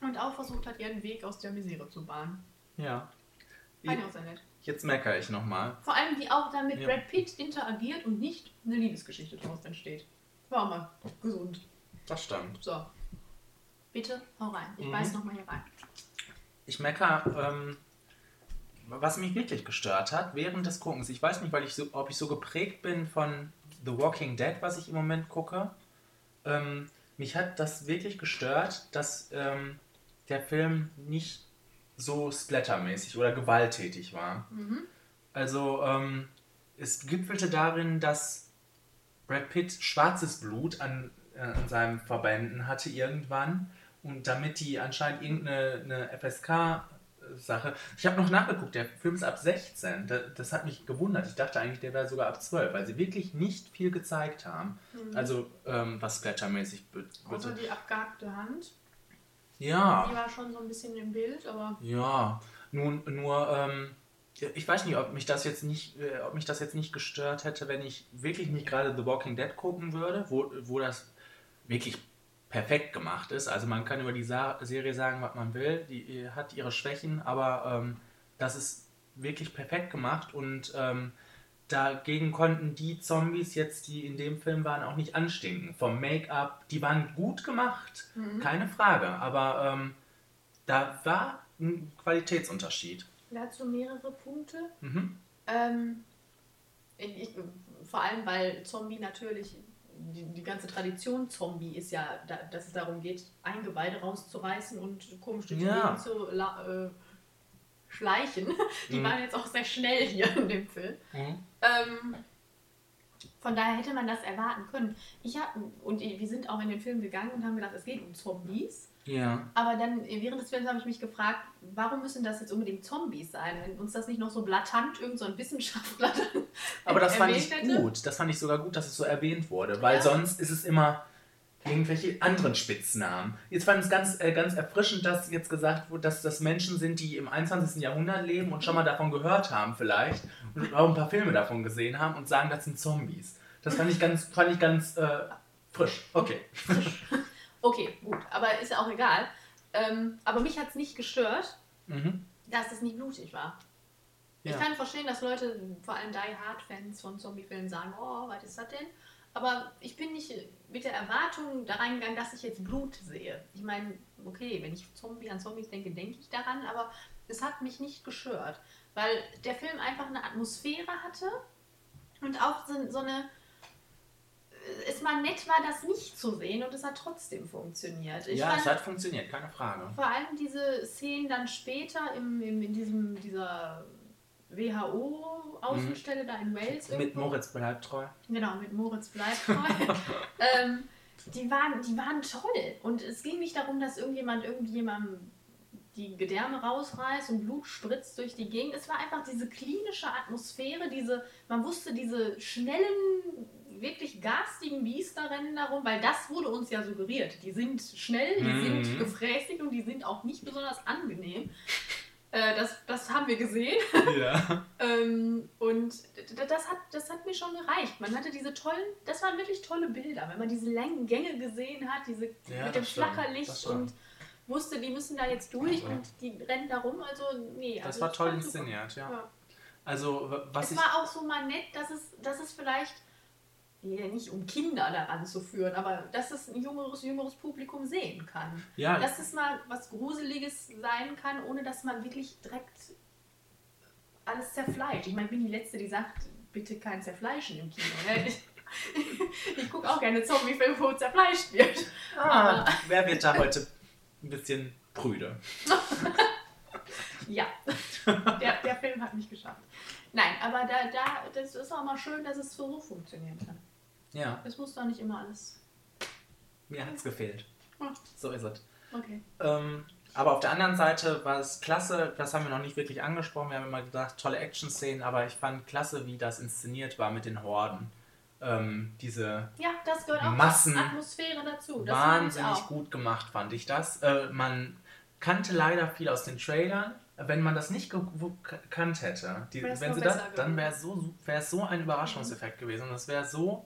[SPEAKER 2] und auch versucht hat, ihren Weg aus der Misere zu bahnen.
[SPEAKER 1] Ja. Fand ich auch sehr nett. Jetzt meckere ich nochmal.
[SPEAKER 2] Vor allem, wie auch dann mit ja. Brad Pitt interagiert und nicht eine Liebesgeschichte daraus entsteht. War mal gesund.
[SPEAKER 1] Das stimmt.
[SPEAKER 2] So. Bitte, hau rein. Ich mhm. beiß nochmal hier rein.
[SPEAKER 1] Ich meckere, ähm, was mich wirklich gestört hat während des Guckens. Ich weiß nicht, weil ich so, ob ich so geprägt bin von The Walking Dead, was ich im Moment gucke. Ähm, mich hat das wirklich gestört, dass ähm, der Film nicht so splattermäßig oder gewalttätig war. Mhm. Also ähm, es gipfelte darin, dass Brad Pitt schwarzes Blut an, äh, an seinen Verbänden hatte irgendwann und damit die anscheinend irgendeine FSK Sache. Ich habe noch nachgeguckt, der Film ist ab 16. Das, das, hat mich gewundert. Ich dachte eigentlich, der wäre sogar ab 12, weil sie wirklich nicht viel gezeigt haben. Mhm. Also, ähm, was splattermäßig
[SPEAKER 2] wird. Außer die abgehackte Hand.
[SPEAKER 1] Ja.
[SPEAKER 2] Die war schon so ein bisschen im Bild, aber.
[SPEAKER 1] Ja, nun, nur, ähm, ich weiß nicht, ob mich das jetzt nicht, äh, ob mich das jetzt nicht gestört hätte, wenn ich wirklich nicht gerade The Walking Dead gucken würde, wo, wo das wirklich perfekt gemacht ist. Also man kann über die Sa Serie sagen, was man will. Die hat ihre Schwächen, aber ähm, das ist wirklich perfekt gemacht und ähm, dagegen konnten die Zombies jetzt, die in dem Film waren, auch nicht anstinken. Vom Make-up, die waren gut gemacht, mhm. keine Frage, aber ähm, da war ein Qualitätsunterschied.
[SPEAKER 2] Dazu mehrere Punkte. Mhm. Ähm, ich, vor allem, weil Zombie natürlich, die, die, ganze Tradition Zombie ist ja, da, dass es darum geht, Eingeweide rauszureißen und komisch durch die ja. Zu äh, schleichen. Die mhm. waren jetzt auch sehr schnell hier in dem Film. Mhm. Ähm, von daher hätte man das erwarten können. Ich hab, und wir sind auch in den Film gegangen und haben gedacht, es geht um Zombies. Ja. Aber dann während des Films habe ich mich gefragt, warum müssen das jetzt unbedingt Zombies sein, wenn uns das nicht noch so blatant irgend so ein Wissenschaftler dann
[SPEAKER 1] Aber das fand ich hätte? gut. Das fand ich sogar gut, dass es so erwähnt wurde, weil ja. sonst ist es immer irgendwelche anderen Spitznamen. Jetzt fand ich es ganz, äh, ganz erfrischend, dass jetzt gesagt wurde, dass das Menschen sind, die im 21. Jahrhundert leben und schon mal davon gehört haben vielleicht und auch ein paar Filme davon gesehen haben und sagen, das sind Zombies. Das fand ich ganz, fand ich ganz äh, frisch. Okay.
[SPEAKER 2] Okay, gut, aber ist ja auch egal. Ähm, aber mich hat es nicht gestört, mhm. dass es nicht blutig war. Ja. Ich kann verstehen, dass Leute, vor allem Die Hard-Fans von Zombie-Filmen, sagen, oh, was ist das denn? Aber ich bin nicht mit der Erwartung da reingegangen, dass ich jetzt Blut sehe. Ich meine, okay, wenn ich Zombie an Zombies denke, denke ich daran, aber es hat mich nicht gestört, weil der Film einfach eine Atmosphäre hatte und auch so, so eine es mal nett war, das nicht zu sehen und es hat trotzdem funktioniert.
[SPEAKER 1] Ich ja, fand, es hat funktioniert, keine Frage.
[SPEAKER 2] Vor allem diese Szenen dann später im, im, in diesem, dieser WHO-Außenstelle mhm. da in Wales.
[SPEAKER 1] Irgendwo. Mit Moritz bleibt treu.
[SPEAKER 2] Genau, mit Moritz bleibt treu. ähm, die, waren, die waren toll. Und es ging nicht darum, dass irgendjemand irgendjemandem die Gedärme rausreißt und Blut spritzt durch die Gegend. Es war einfach diese klinische Atmosphäre, diese, man wusste diese schnellen wirklich garstigen Biester rennen darum, weil das wurde uns ja suggeriert. Die sind schnell, die mhm. sind gefräßig und die sind auch nicht besonders angenehm. Äh, das, das haben wir gesehen. Ja. ähm, und das hat, das hat mir schon gereicht. Man hatte diese tollen, das waren wirklich tolle Bilder, wenn man diese langen Gänge gesehen hat, diese ja, mit dem Flackerlicht und wusste, die müssen da jetzt durch ja. und die rennen da rum. Also, nee.
[SPEAKER 1] Das
[SPEAKER 2] also,
[SPEAKER 1] war toll inszeniert, ja. ja. Also, was
[SPEAKER 2] es war auch so mal nett, dass es, dass es vielleicht ja, nicht um Kinder daran zu führen, aber dass es ein jüngeres, jüngeres Publikum sehen kann. Ja. Dass es mal was Gruseliges sein kann, ohne dass man wirklich direkt alles zerfleischt. Ich meine, ich bin die Letzte, die sagt, bitte kein Zerfleischen im Kino. Ne? Ich, ich gucke auch gerne Zombie-Filme, wo zerfleischt wird.
[SPEAKER 1] Ah, aber wer wird da heute ein bisschen prüde?
[SPEAKER 2] ja, der, der Film hat mich geschafft. Nein, aber da, da, das ist auch mal schön, dass es so funktionieren kann. Ja. Es muss doch nicht immer alles.
[SPEAKER 1] Mir hat es gefehlt. Oh. So ist es. Okay. Ähm, aber auf der anderen Seite war es klasse, das haben wir noch nicht wirklich angesprochen, wir haben immer gedacht, tolle Action-Szenen, aber ich fand klasse, wie das inszeniert war mit den Horden. Ähm, diese
[SPEAKER 2] ja, das gehört auch Massen Atmosphäre dazu.
[SPEAKER 1] Das wahnsinnig gut gemacht, fand ich das. Äh, man kannte leider viel aus den Trailern. Wenn man das nicht gekannt hätte, die, wenn sie das, dann wäre so, es so ein Überraschungseffekt gewesen. Und das wäre so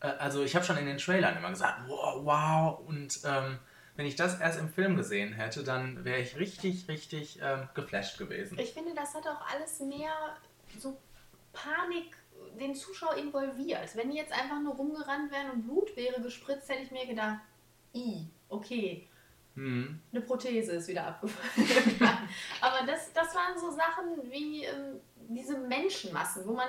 [SPEAKER 1] also ich habe schon in den Trailern immer gesagt, wow, wow. Und ähm, wenn ich das erst im Film gesehen hätte, dann wäre ich richtig, richtig ähm, geflasht gewesen.
[SPEAKER 2] Ich finde, das hat auch alles mehr so Panik den Zuschauer involviert. Wenn die jetzt einfach nur rumgerannt wären und Blut wäre gespritzt, hätte ich mir gedacht, i, okay. Hm. Eine Prothese ist wieder abgefallen. Aber das, das waren so Sachen wie ähm, diese Menschenmassen, wo man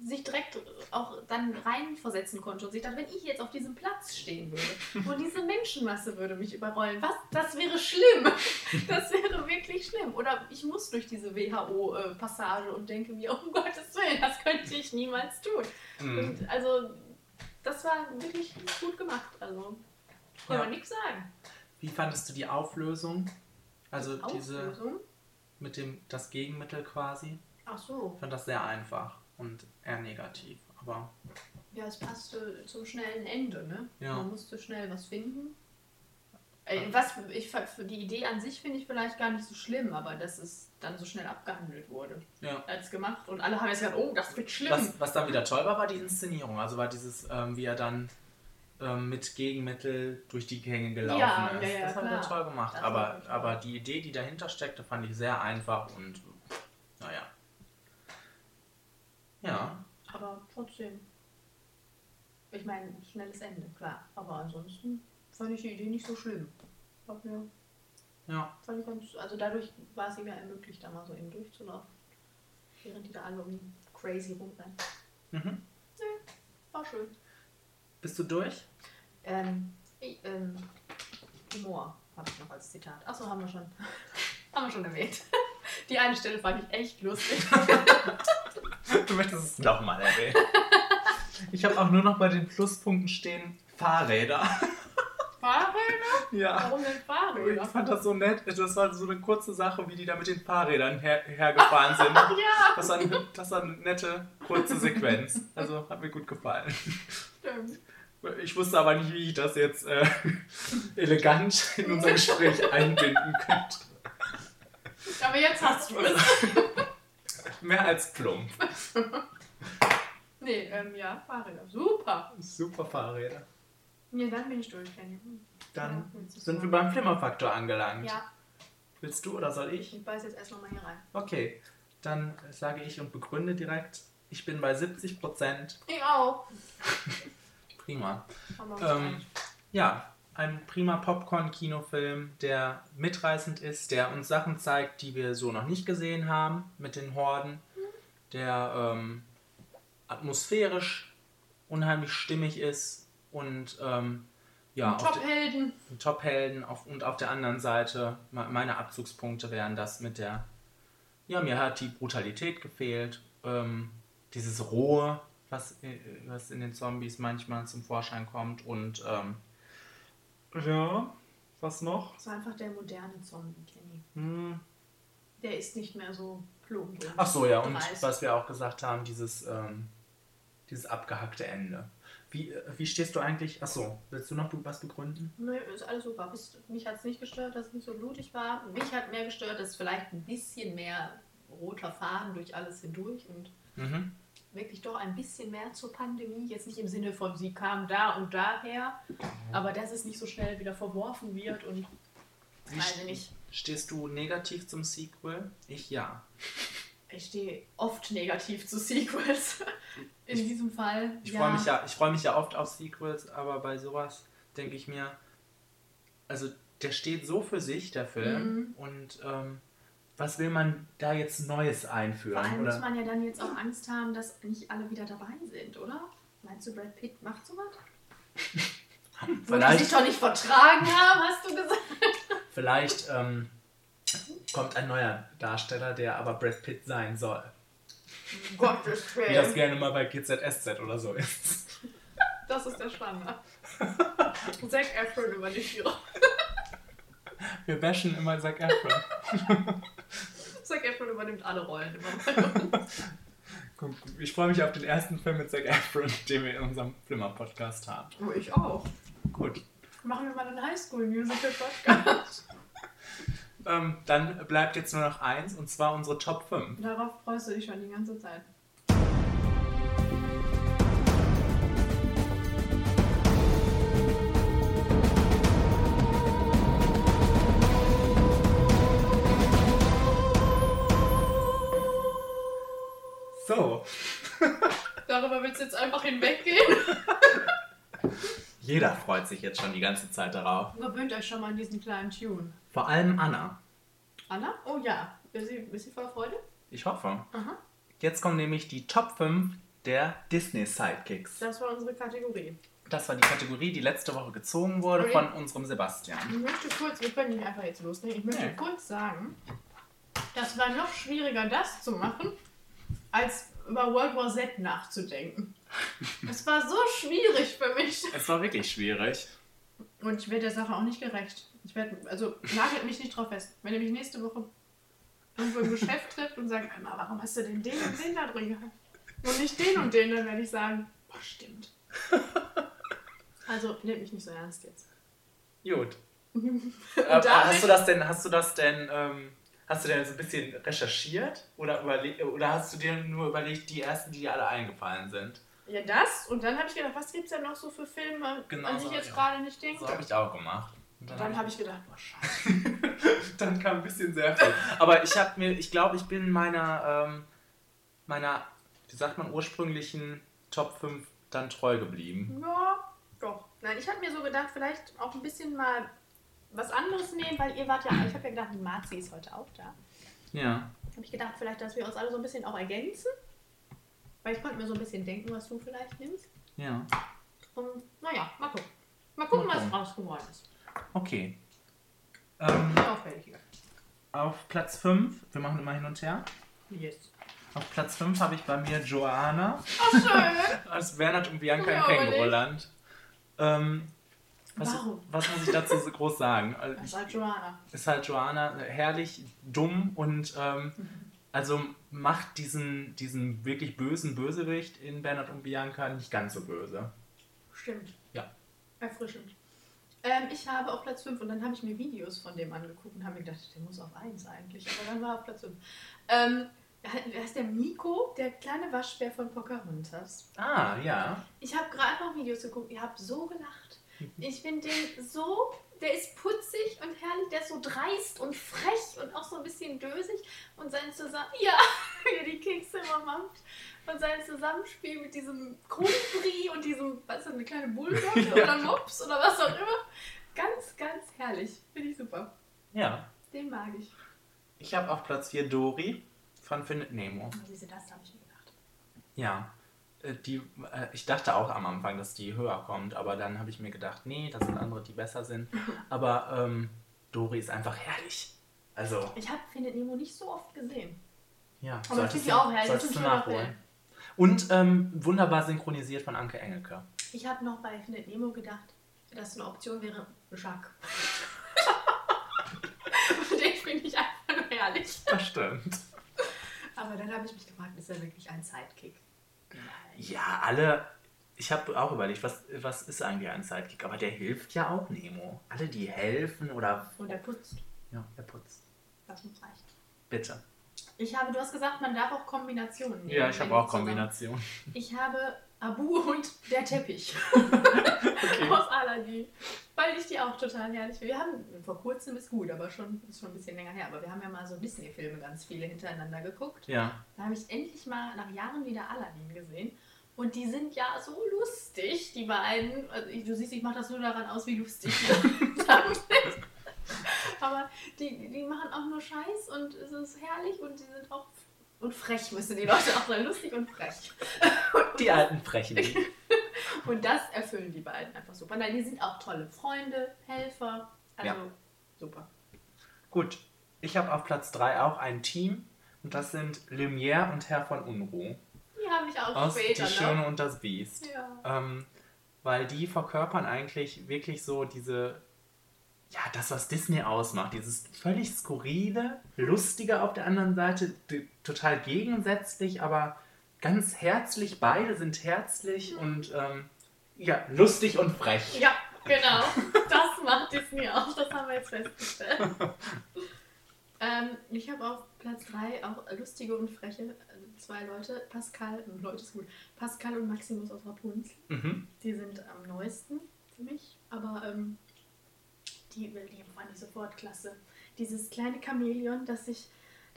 [SPEAKER 2] sich direkt auch dann reinversetzen konnte und sich dachte, wenn ich jetzt auf diesem Platz stehen würde und diese Menschenmasse würde mich überrollen, was? Das wäre schlimm. Das wäre wirklich schlimm. Oder ich muss durch diese WHO-Passage und denke mir, um Gottes Willen, das könnte ich niemals tun. Mhm. Und also, das war wirklich gut gemacht. Also, kann ja. man nichts sagen.
[SPEAKER 1] Wie fandest du die Auflösung? Also die diese Auflösung? mit dem das Gegenmittel quasi?
[SPEAKER 2] Ach so.
[SPEAKER 1] Ich fand das sehr einfach und eher negativ. Aber
[SPEAKER 2] ja, es passte zum schnellen Ende, ne? Ja. Man musste schnell was finden. Äh, was ich für die Idee an sich finde ich vielleicht gar nicht so schlimm, aber dass es dann so schnell abgehandelt wurde. Ja. Als gemacht und alle haben jetzt gesagt, oh, das wird schlimm.
[SPEAKER 1] Was, was dann wieder toll war, war die Inszenierung. Also war dieses, ähm, wie er dann ähm, mit Gegenmittel durch die Gänge gelaufen
[SPEAKER 2] Ja,
[SPEAKER 1] ist.
[SPEAKER 2] ja,
[SPEAKER 1] das hat er
[SPEAKER 2] klar.
[SPEAKER 1] toll gemacht.
[SPEAKER 2] Das
[SPEAKER 1] Aber, aber die Idee, die dahinter steckte, fand ich sehr einfach und naja. Ja.
[SPEAKER 2] Aber trotzdem. Ich meine, schnelles Ende, klar. Aber ansonsten fand ich die Idee nicht so schlimm. Hab mir,
[SPEAKER 1] Ja.
[SPEAKER 2] fand ich ganz, also dadurch war es ihm ja ermöglicht, da mal so eben durchzulaufen. Während die da alle um crazy rumrennen.
[SPEAKER 1] Mhm.
[SPEAKER 2] War schön.
[SPEAKER 1] Bist du durch?
[SPEAKER 2] Ähm, ich, ähm, Humor habe ich noch als Zitat. Achso, haben wir schon. haben wir schon erwähnt. Die eine Stelle fand ich echt lustig.
[SPEAKER 1] Du möchtest es nochmal erwähnen. Ich habe auch nur noch bei den Pluspunkten stehen Fahrräder.
[SPEAKER 2] Fahrräder?
[SPEAKER 1] Ja.
[SPEAKER 2] Warum denn
[SPEAKER 1] Ich
[SPEAKER 2] Fahrräder?
[SPEAKER 1] fand das so nett. Das war so eine kurze Sache, wie die da mit den Fahrrädern her hergefahren sind.
[SPEAKER 2] Ja,
[SPEAKER 1] Das war, eine, das war eine nette, kurze Sequenz. Also hat mir gut gefallen.
[SPEAKER 2] stimmt.
[SPEAKER 1] Ich wusste aber nicht, wie ich das jetzt äh, elegant in unser Gespräch einbinden könnte.
[SPEAKER 2] Aber jetzt hast du es.
[SPEAKER 1] Mehr als plump.
[SPEAKER 2] Nee, ähm, ja, Fahrräder. Super.
[SPEAKER 1] Super Fahrräder.
[SPEAKER 2] Ja, dann bin ich durch, Kenny.
[SPEAKER 1] Dann
[SPEAKER 2] Ja, jetzt ist
[SPEAKER 1] sind wir beim Flimmerfaktor angelangt.
[SPEAKER 2] Ja,
[SPEAKER 1] Willst du oder soll ich?
[SPEAKER 2] ich beiß jetzt erst nochmal hier rein.
[SPEAKER 1] Okay, dann sage ich und begründe direkt. Ich bin bei 70 Prozent.
[SPEAKER 2] Ich auch.
[SPEAKER 1] Prima. Ähm, ja, ein prima Popcorn-Kinofilm, der mitreißend ist, der uns Sachen zeigt, die wir so noch nicht gesehen haben mit den Horden, der ähm, atmosphärisch unheimlich stimmig ist und ähm, ja,
[SPEAKER 2] Top-Helden.
[SPEAKER 1] Top-Helden und auf der anderen Seite, me- meine Abzugspunkte wären das mit der, ja, mir hat die Brutalität gefehlt, ähm, dieses Rohe, was, äh, was in den Zombies manchmal zum Vorschein kommt und, ähm, ja, was noch?
[SPEAKER 2] Das war einfach der moderne Zombie, Kenny.
[SPEAKER 1] Hm.
[SPEAKER 2] Der ist nicht mehr so plump.
[SPEAKER 1] Ach so, ja, und
[SPEAKER 2] dreist.
[SPEAKER 1] was wir auch gesagt haben, dieses, ähm, dieses abgehackte Ende. Wie, äh, wie stehst du eigentlich, ach so, willst du noch was begründen?
[SPEAKER 2] Nee, ist alles super. Mich hat es nicht gestört, dass es nicht so blutig war. Mich hat mehr gestört, dass vielleicht ein bisschen mehr roter Faden durch alles hindurch und
[SPEAKER 1] Mhm.
[SPEAKER 2] Wirklich doch ein bisschen mehr zur Pandemie. Jetzt nicht im Sinne von, sie kam da und daher, aber dass es nicht so schnell wieder verworfen wird und
[SPEAKER 1] Wie
[SPEAKER 2] weiß ich nicht.
[SPEAKER 1] Stehst du negativ zum Sequel? Ich ja.
[SPEAKER 2] Ich stehe oft negativ zu Sequels. In diesem Fall.
[SPEAKER 1] Ich freue mich ja, ich freue mich ja oft auf Sequels, aber bei sowas denke ich mir, also der steht so für sich, der Film,
[SPEAKER 2] Mhm.
[SPEAKER 1] und ähm, was will man da jetzt Neues einführen?
[SPEAKER 2] Vor allem muss
[SPEAKER 1] oder?
[SPEAKER 2] man ja dann jetzt auch Angst haben, dass nicht alle wieder dabei sind, oder? Meinst du, Brad Pitt macht sowas? Wo die sich
[SPEAKER 1] Vielleicht,
[SPEAKER 2] doch nicht vertragen haben, hast du gesagt?
[SPEAKER 1] vielleicht ähm, kommt ein neuer Darsteller, der aber Brad Pitt sein soll.
[SPEAKER 2] Gottes
[SPEAKER 1] Wie das
[SPEAKER 2] Willen.
[SPEAKER 1] gerne mal bei GZSZ oder so ist.
[SPEAKER 2] Das ist der Standard. Zac Efron übernimmt die Rolle.
[SPEAKER 1] Wir bashen immer Zac Efron.
[SPEAKER 2] Zac Efron übernimmt alle Rollen immer.
[SPEAKER 1] Ich freue mich auf den ersten Film mit Zac Efron, den wir in unserem Flimmer-Podcast haben.
[SPEAKER 2] Oh, ich auch.
[SPEAKER 1] Gut.
[SPEAKER 2] Machen wir mal einen Highschool-Musical-Podcast.
[SPEAKER 1] Ähm, dann bleibt jetzt nur noch eins, und zwar unsere Top 5.
[SPEAKER 2] Darauf freust du dich schon die ganze Zeit.
[SPEAKER 1] So,
[SPEAKER 2] Darüber willst du jetzt einfach hinweggehen?
[SPEAKER 1] jeder freut sich jetzt schon die ganze Zeit darauf.
[SPEAKER 2] Gewöhnt euch schon mal an diesen kleinen Tune.
[SPEAKER 1] Vor allem Anna.
[SPEAKER 2] Anna? Oh ja. Ist sie, ist sie voller Freude?
[SPEAKER 1] Ich hoffe.
[SPEAKER 2] Aha.
[SPEAKER 1] Jetzt kommen nämlich die Top 5 der Disney Sidekicks.
[SPEAKER 2] Das war unsere Kategorie.
[SPEAKER 1] Das war die Kategorie, die letzte Woche gezogen wurde
[SPEAKER 2] Okay.
[SPEAKER 1] von unserem Sebastian.
[SPEAKER 2] Ich möchte kurz, wir können nicht einfach jetzt loslegen, ich möchte
[SPEAKER 1] Nee.
[SPEAKER 2] kurz sagen, das war noch schwieriger, das zu machen, als über World War Z nachzudenken. Es war so schwierig für mich.
[SPEAKER 1] Es war wirklich schwierig.
[SPEAKER 2] Und ich werde der Sache auch nicht gerecht. Ich werde, also nagelt mich nicht drauf fest. Wenn ihr mich nächste Woche irgendwo im Geschäft trifft und sagt, Emma, warum hast du denn den und den da drin gehabt? Und nicht den und den, dann werde ich sagen, boah, stimmt. Also nehmt mich nicht so ernst jetzt.
[SPEAKER 1] Gut.
[SPEAKER 2] Und damit-
[SPEAKER 1] hast du das denn, hast du das denn, ähm, hast du denn so ein bisschen recherchiert? Oder, oder hast du dir nur überlegt, die ersten, die dir alle eingefallen sind?
[SPEAKER 2] Ja, das. Und dann habe ich gedacht, was gibt es denn noch so für Filme,
[SPEAKER 1] Genau
[SPEAKER 2] an die
[SPEAKER 1] so
[SPEAKER 2] ich jetzt gerade nicht denke?
[SPEAKER 1] So habe ich auch gemacht. Und
[SPEAKER 2] dann habe ich gedacht, boah, scheiße.
[SPEAKER 1] dann kam ein bisschen sehr viel. Aber ich habe mir, ich glaube, ich bin meiner, ähm, meiner, wie sagt man, ursprünglichen Top 5 dann treu geblieben.
[SPEAKER 2] Ja, doch. Nein, ich habe mir so gedacht, vielleicht auch ein bisschen mal was anderes nehmen, weil ihr wart ja, ich habe ja gedacht, die Marzi ist heute auch da.
[SPEAKER 1] Ja.
[SPEAKER 2] Habe ich gedacht, vielleicht, dass wir uns alle so ein bisschen auch ergänzen. Weil ich konnte mir so ein bisschen denken, was du vielleicht nimmst.
[SPEAKER 1] Ja.
[SPEAKER 2] Und naja, mal gucken. Mal gucken,
[SPEAKER 1] Mal
[SPEAKER 2] was
[SPEAKER 1] gucken.
[SPEAKER 2] draus geworden ist.
[SPEAKER 1] Okay. Ähm, auf Platz 5, wir machen immer hin und her.
[SPEAKER 2] Yes.
[SPEAKER 1] Auf Platz 5 habe ich bei mir Joanna
[SPEAKER 2] Ach, schön.
[SPEAKER 1] als Bernhard und Bianca im
[SPEAKER 2] Ja, aber nicht.
[SPEAKER 1] Känguruland. Ähm, was,
[SPEAKER 2] Warum?
[SPEAKER 1] was muss ich dazu so groß sagen? Also,
[SPEAKER 2] Das ist halt Joanna.
[SPEAKER 1] ist halt Joanna herrlich, dumm und ähm, also macht diesen, diesen wirklich bösen Bösewicht in Bernhard und Bianca nicht ganz so böse.
[SPEAKER 2] Stimmt.
[SPEAKER 1] Ja.
[SPEAKER 2] Erfrischend. Ähm, ich habe auf Platz 5 und dann habe ich mir Videos von dem angeguckt und habe mir gedacht, der muss auf 1 eigentlich, aber dann war er auf Platz 5. Ähm, wer ist der Miko, der kleine Waschbär von Pocahontas?
[SPEAKER 1] Ah, ja.
[SPEAKER 2] Ich habe gerade noch Videos geguckt, ihr habt so gelacht. Ich finde den so, der ist putzig und herrlich, der ist so dreist und frech und auch so ein bisschen dösig und sein Zusammen, ja, wie er die Kekse immer macht und sein Zusammenspiel mit diesem Kolibri und diesem, was ist das, eine kleine Bulldogge
[SPEAKER 1] Ja.
[SPEAKER 2] oder Mops oder was auch immer. Ganz, ganz herrlich. Finde ich super.
[SPEAKER 1] Ja.
[SPEAKER 2] Den mag ich.
[SPEAKER 1] Ich habe auf Platz 4 Dori von Findet Nemo.
[SPEAKER 2] Wie sie das, habe ich mir gedacht.
[SPEAKER 1] Ja. Äh, Die, äh, ich dachte auch am Anfang, dass die höher kommt, aber dann habe ich mir gedacht, nee, das sind andere, die besser sind. Aber ähm, Dori ist einfach herrlich. Also,
[SPEAKER 2] Ich habe Findet Nemo nicht so oft gesehen.
[SPEAKER 1] ja,
[SPEAKER 2] Aber
[SPEAKER 1] solltest
[SPEAKER 2] finde ich auch herrlich.
[SPEAKER 1] Solltest du nachholen. Und ähm, wunderbar synchronisiert von Anke Engelke.
[SPEAKER 2] Ich habe noch bei Findet Nemo gedacht, dass eine Option wäre Jacques. Und den finde ich einfach nur herrlich.
[SPEAKER 1] Das stimmt.
[SPEAKER 2] Aber dann habe ich mich gefragt, ist er wirklich ein Sidekick?
[SPEAKER 1] Ja, alle. Ich habe auch überlegt, was, was ist eigentlich ein Sidekick? Aber der hilft ja auch Nemo. Alle, die helfen oder.
[SPEAKER 2] Und er putzt.
[SPEAKER 1] Ja, er putzt.
[SPEAKER 2] Das muss reichen.
[SPEAKER 1] Bitte.
[SPEAKER 2] Ich habe, du hast gesagt, man darf auch Kombinationen nehmen.
[SPEAKER 1] Ja, ich habe auch Kombinationen.
[SPEAKER 2] Ich habe Abu und der Teppich
[SPEAKER 1] Okay.
[SPEAKER 2] aus Aladdin. Weil ich die auch total herrlich finde. Wir haben, vor kurzem ist gut, aber schon, ist schon ein bisschen länger her. Aber wir haben ja mal so Disney-Filme ganz viele hintereinander geguckt.
[SPEAKER 1] Ja.
[SPEAKER 2] Da habe ich endlich mal nach Jahren wieder Aladdin gesehen. Und die sind ja so lustig, die beiden. Also ich, du siehst, ich mache das nur daran aus, wie lustig die sind. Aber die, die machen auch nur Scheiß und es ist herrlich und die sind auch. Und frech müssen die Leute auch sein. Lustig und frech.
[SPEAKER 1] Die alten Frechen.
[SPEAKER 2] Und das erfüllen die beiden einfach super. Nein, die sind auch tolle Freunde, Helfer. Also
[SPEAKER 1] Ja.
[SPEAKER 2] super.
[SPEAKER 1] Gut. Ich habe auf Platz 3 auch ein Team. Und das sind Lumière und Herr von Unruh.
[SPEAKER 2] Die habe ich auch
[SPEAKER 1] Aus
[SPEAKER 2] später
[SPEAKER 1] Die
[SPEAKER 2] noch.
[SPEAKER 1] Schöne und das Biest.
[SPEAKER 2] Ja.
[SPEAKER 1] Ähm, weil die verkörpern eigentlich wirklich so diese, ja, das, was Disney ausmacht. Dieses völlig skurrile, lustige auf der anderen Seite, total gegensätzlich, aber ganz herzlich. Beide sind herzlich und ähm, ja, lustig und frech.
[SPEAKER 2] Ja, genau. Das macht Disney auch. Das haben wir jetzt festgestellt. ähm, ich habe auf Platz 3 auch lustige und freche äh, zwei Leute. Pascal, äh, Leute ist gut. Pascal und Maximus aus Rapunzel.
[SPEAKER 1] Mhm.
[SPEAKER 2] Die sind am neuesten für mich. Aber ähm, die, die fand ich sofort klasse. Dieses kleine Chamäleon, das sich,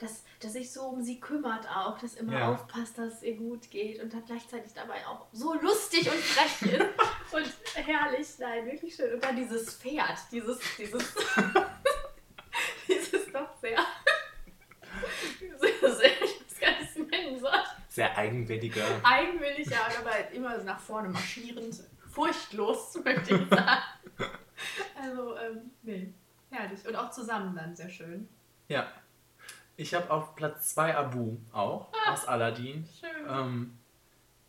[SPEAKER 2] das, das sich so um sie kümmert auch, das immer
[SPEAKER 1] Ja.
[SPEAKER 2] aufpasst, dass es ihr gut geht und dann gleichzeitig dabei auch so lustig und frech ist. und herrlich, nein, wirklich schön. Und dann dieses Pferd, dieses, dieses, dieses doch sehr, sehr, sehr, ich weiß gar nicht, es nennen soll
[SPEAKER 1] Sehr eigenwillige.
[SPEAKER 2] eigenwillig, ja, aber immer nach vorne marschierend, furchtlos, möchte ich sagen. Also, ähm, nee, herrlich. Und auch zusammen dann sehr schön.
[SPEAKER 1] Ja. Ich habe auf Platz 2 Abu auch aus Aladdin.
[SPEAKER 2] Schön.
[SPEAKER 1] Ähm,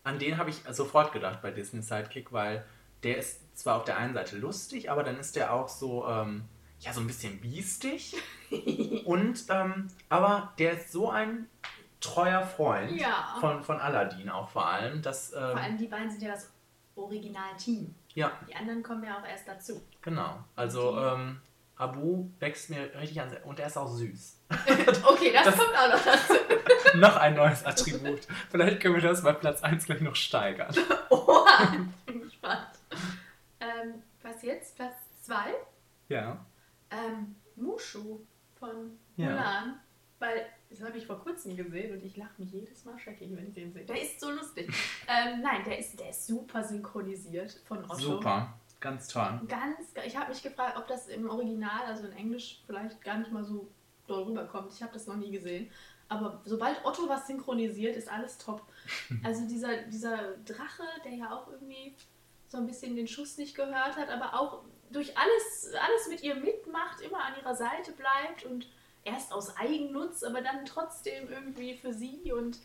[SPEAKER 1] an den habe ich sofort gedacht bei Disney Sidekick, weil der ist zwar auf der einen Seite lustig, aber dann ist der auch so, ähm, ja, so ein bisschen biestig. Und, ähm, aber der ist so ein treuer Freund
[SPEAKER 2] Ja.
[SPEAKER 1] von, von Aladdin auch vor allem, dass, ähm,
[SPEAKER 2] Vor allem die beiden sind ja das Originalteam.
[SPEAKER 1] ja,
[SPEAKER 2] Die anderen kommen ja auch erst dazu.
[SPEAKER 1] genau. Also, ähm, Abu wächst mir richtig ans und er ist auch süß.
[SPEAKER 2] okay, das, das, kommt auch noch dazu.
[SPEAKER 1] noch ein neues Attribut. Vielleicht können wir das bei Platz 1 gleich noch steigern.
[SPEAKER 2] Oha, bin gespannt. Ähm, was jetzt? Platz 2?
[SPEAKER 1] Ja.
[SPEAKER 2] Ähm, Mushu von Mulan. Ja. Weil, das habe ich vor kurzem gesehen und ich lache mich jedes Mal scheckig, wenn ich den sehe. Der ist so lustig. ähm, nein, der ist, der ist super synchronisiert von Otto.
[SPEAKER 1] Super. Ganz toll.
[SPEAKER 2] Ganz, ich habe mich gefragt, ob das im Original, also in Englisch, vielleicht gar nicht mal so doll rüberkommt. Ich habe das noch nie gesehen. Aber sobald Otto was synchronisiert, ist alles top. Also dieser, dieser Drache, der ja auch irgendwie so ein bisschen den Schuss nicht gehört hat, aber auch durch alles, alles mit ihr mitmacht, immer an ihrer Seite bleibt und erst aus Eigennutz, aber dann trotzdem irgendwie für sie und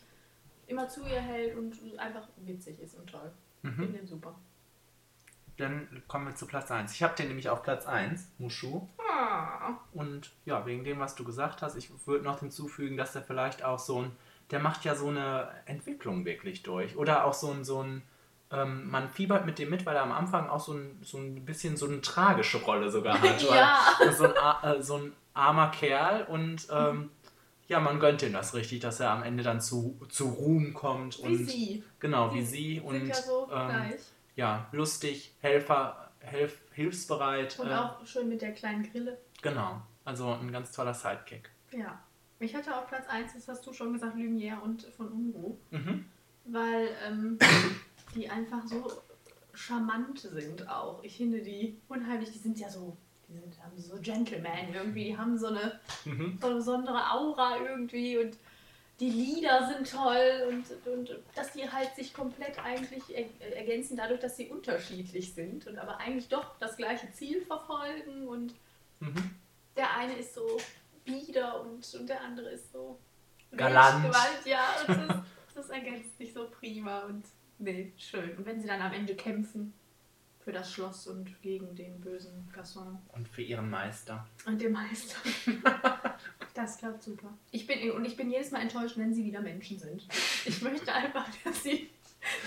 [SPEAKER 2] immer zu ihr hält und einfach witzig ist und toll. Mhm. Finde den super.
[SPEAKER 1] Dann kommen wir zu Platz 1. Ich habe den nämlich auf Platz 1, Mushu. Ah. Und ja, wegen dem, was du gesagt hast, ich würde noch hinzufügen, dass er vielleicht auch so ein, der macht ja so eine Entwicklung wirklich durch. Oder auch so ein, so ein ähm, man fiebert mit dem mit, weil er am Anfang auch so ein, so ein bisschen so eine tragische Rolle sogar hat.
[SPEAKER 2] ja.
[SPEAKER 1] so, ein, äh, so ein armer Kerl und ähm, ja, man gönnt ihm das richtig, dass er am Ende dann zu, zu Ruhm kommt.
[SPEAKER 2] Wie sie.
[SPEAKER 1] Genau, wie sie.
[SPEAKER 2] Sind
[SPEAKER 1] und,
[SPEAKER 2] ja so ähm, gleich
[SPEAKER 1] ja, lustig, Helfer, Helf, hilfsbereit.
[SPEAKER 2] Und äh, auch schön mit der kleinen Grille.
[SPEAKER 1] Genau, also ein ganz toller Sidekick.
[SPEAKER 2] Ja. Ich hatte auf Platz 1, das hast du schon gesagt, Lumière und von Unruh. Mhm. Weil ähm, die einfach so charmant sind auch. Ich finde die unheimlich, die sind ja so, die sind haben so Gentleman irgendwie, die haben so eine, mhm. so eine besondere Aura irgendwie und die Lieder sind toll und, und dass die halt sich komplett eigentlich ergänzen dadurch, dass sie unterschiedlich sind und aber eigentlich doch das gleiche Ziel verfolgen und mhm. der eine ist so bieder und, und der andere ist so
[SPEAKER 1] galant.
[SPEAKER 2] Gewalt, ja, und das, das ergänzt sich so prima und nee, schön. Und wenn sie dann am Ende kämpfen für das Schloss und gegen den bösen Gasson.
[SPEAKER 1] Und für ihren Meister.
[SPEAKER 2] Und den Meister. Das klappt super. Ich bin, und ich bin jedes Mal enttäuscht, wenn sie wieder Menschen sind. Ich möchte einfach, dass sie,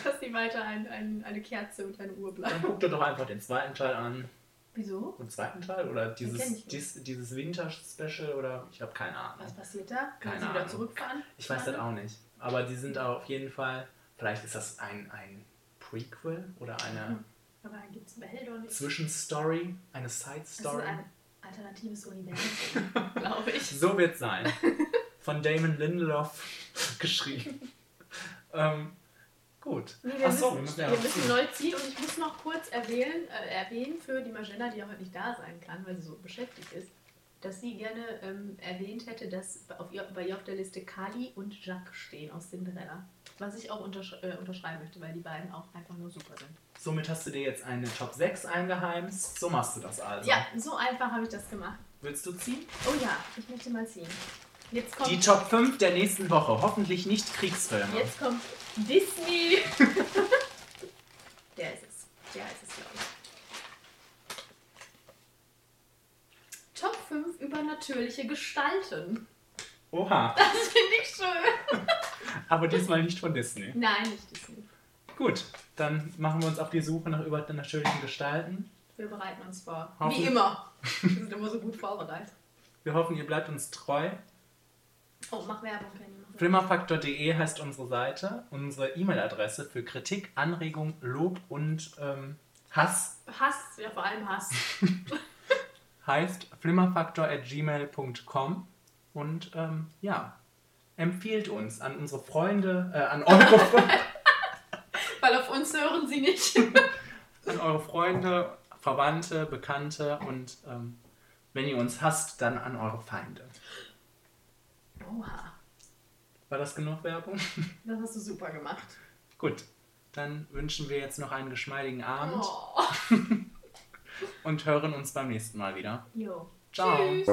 [SPEAKER 2] dass sie weiter ein, ein, eine Kerze und eine Uhr bleiben.
[SPEAKER 1] Dann guck dir doch einfach den zweiten Teil an.
[SPEAKER 2] Wieso?
[SPEAKER 1] Den zweiten Teil? Oder dieses, dies, dieses Winter-Special? Oder ich habe keine Ahnung.
[SPEAKER 2] Was passiert da?
[SPEAKER 1] Können sie
[SPEAKER 2] wieder Ahnung. zurückfahren?
[SPEAKER 1] Ich weiß das auch nicht. Aber die sind auf jeden Fall. Vielleicht ist das ein, ein Prequel oder eine.
[SPEAKER 2] Aber gibt's Welt oder nicht?
[SPEAKER 1] Zwischenstory, eine Side-Story
[SPEAKER 2] alternatives Universum, glaube ich.
[SPEAKER 1] So wird es sein. Von Damon Lindelof geschrieben. ähm, gut.
[SPEAKER 2] Nee, wir, Achso, müssen, wir, müssen, neu ziehen und ich muss noch kurz erwähnen, äh, erwähnen für die Magenta, die ja heute nicht da sein kann, weil sie so beschäftigt ist, dass sie gerne ähm, erwähnt hätte, dass auf ihr, bei ihr auf der Liste Kali und Jacques stehen aus Cinderella. Was ich auch untersch äh, unterschreiben möchte, weil die beiden auch einfach nur super sind.
[SPEAKER 1] Somit hast du dir jetzt eine Top 6 eingeheimst. So machst du das also.
[SPEAKER 2] Ja, so einfach habe ich das gemacht.
[SPEAKER 1] Willst du ziehen?
[SPEAKER 2] Oh ja, ich möchte mal ziehen.
[SPEAKER 1] Jetzt kommt Die Top 5 der nächsten Woche. Hoffentlich nicht Kriegsfilme.
[SPEAKER 2] Jetzt kommt Disney. der ist es. Der ist es, glaube ich. Top 5 übernatürliche Gestalten.
[SPEAKER 1] Oha.
[SPEAKER 2] Das finde ich schön.
[SPEAKER 1] Aber diesmal nicht von Disney.
[SPEAKER 2] Nein, nicht Disney.
[SPEAKER 1] Gut, dann machen wir uns auf die Suche nach übernatürlichen Gestalten.
[SPEAKER 2] Wir bereiten uns vor. Hoffen. Wie immer. Wir sind immer so gut vorbereitet.
[SPEAKER 1] Wir hoffen, ihr bleibt uns treu.
[SPEAKER 2] Oh, mach Werbung, Penny.
[SPEAKER 1] Flimmerfaktor.de heißt unsere Seite. Unsere E-Mail-Adresse für Kritik, Anregung, Lob und ähm, Hass.
[SPEAKER 2] Hass, ja vor allem Hass.
[SPEAKER 1] heißt flimmerfaktor.gmail.com und ähm, ja, empfiehlt uns an unsere Freunde, äh, an eure Freunde.
[SPEAKER 2] Weil auf uns hören sie nicht.
[SPEAKER 1] An eure Freunde, Verwandte, Bekannte und ähm, wenn ihr uns hasst, dann an eure Feinde.
[SPEAKER 2] Oha.
[SPEAKER 1] War das genug Werbung?
[SPEAKER 2] Das hast du super gemacht.
[SPEAKER 1] Gut, dann wünschen wir jetzt noch einen geschmeidigen Abend. Oh. und hören uns beim nächsten Mal wieder.
[SPEAKER 2] Jo.
[SPEAKER 1] Ciao.
[SPEAKER 2] Tschüss.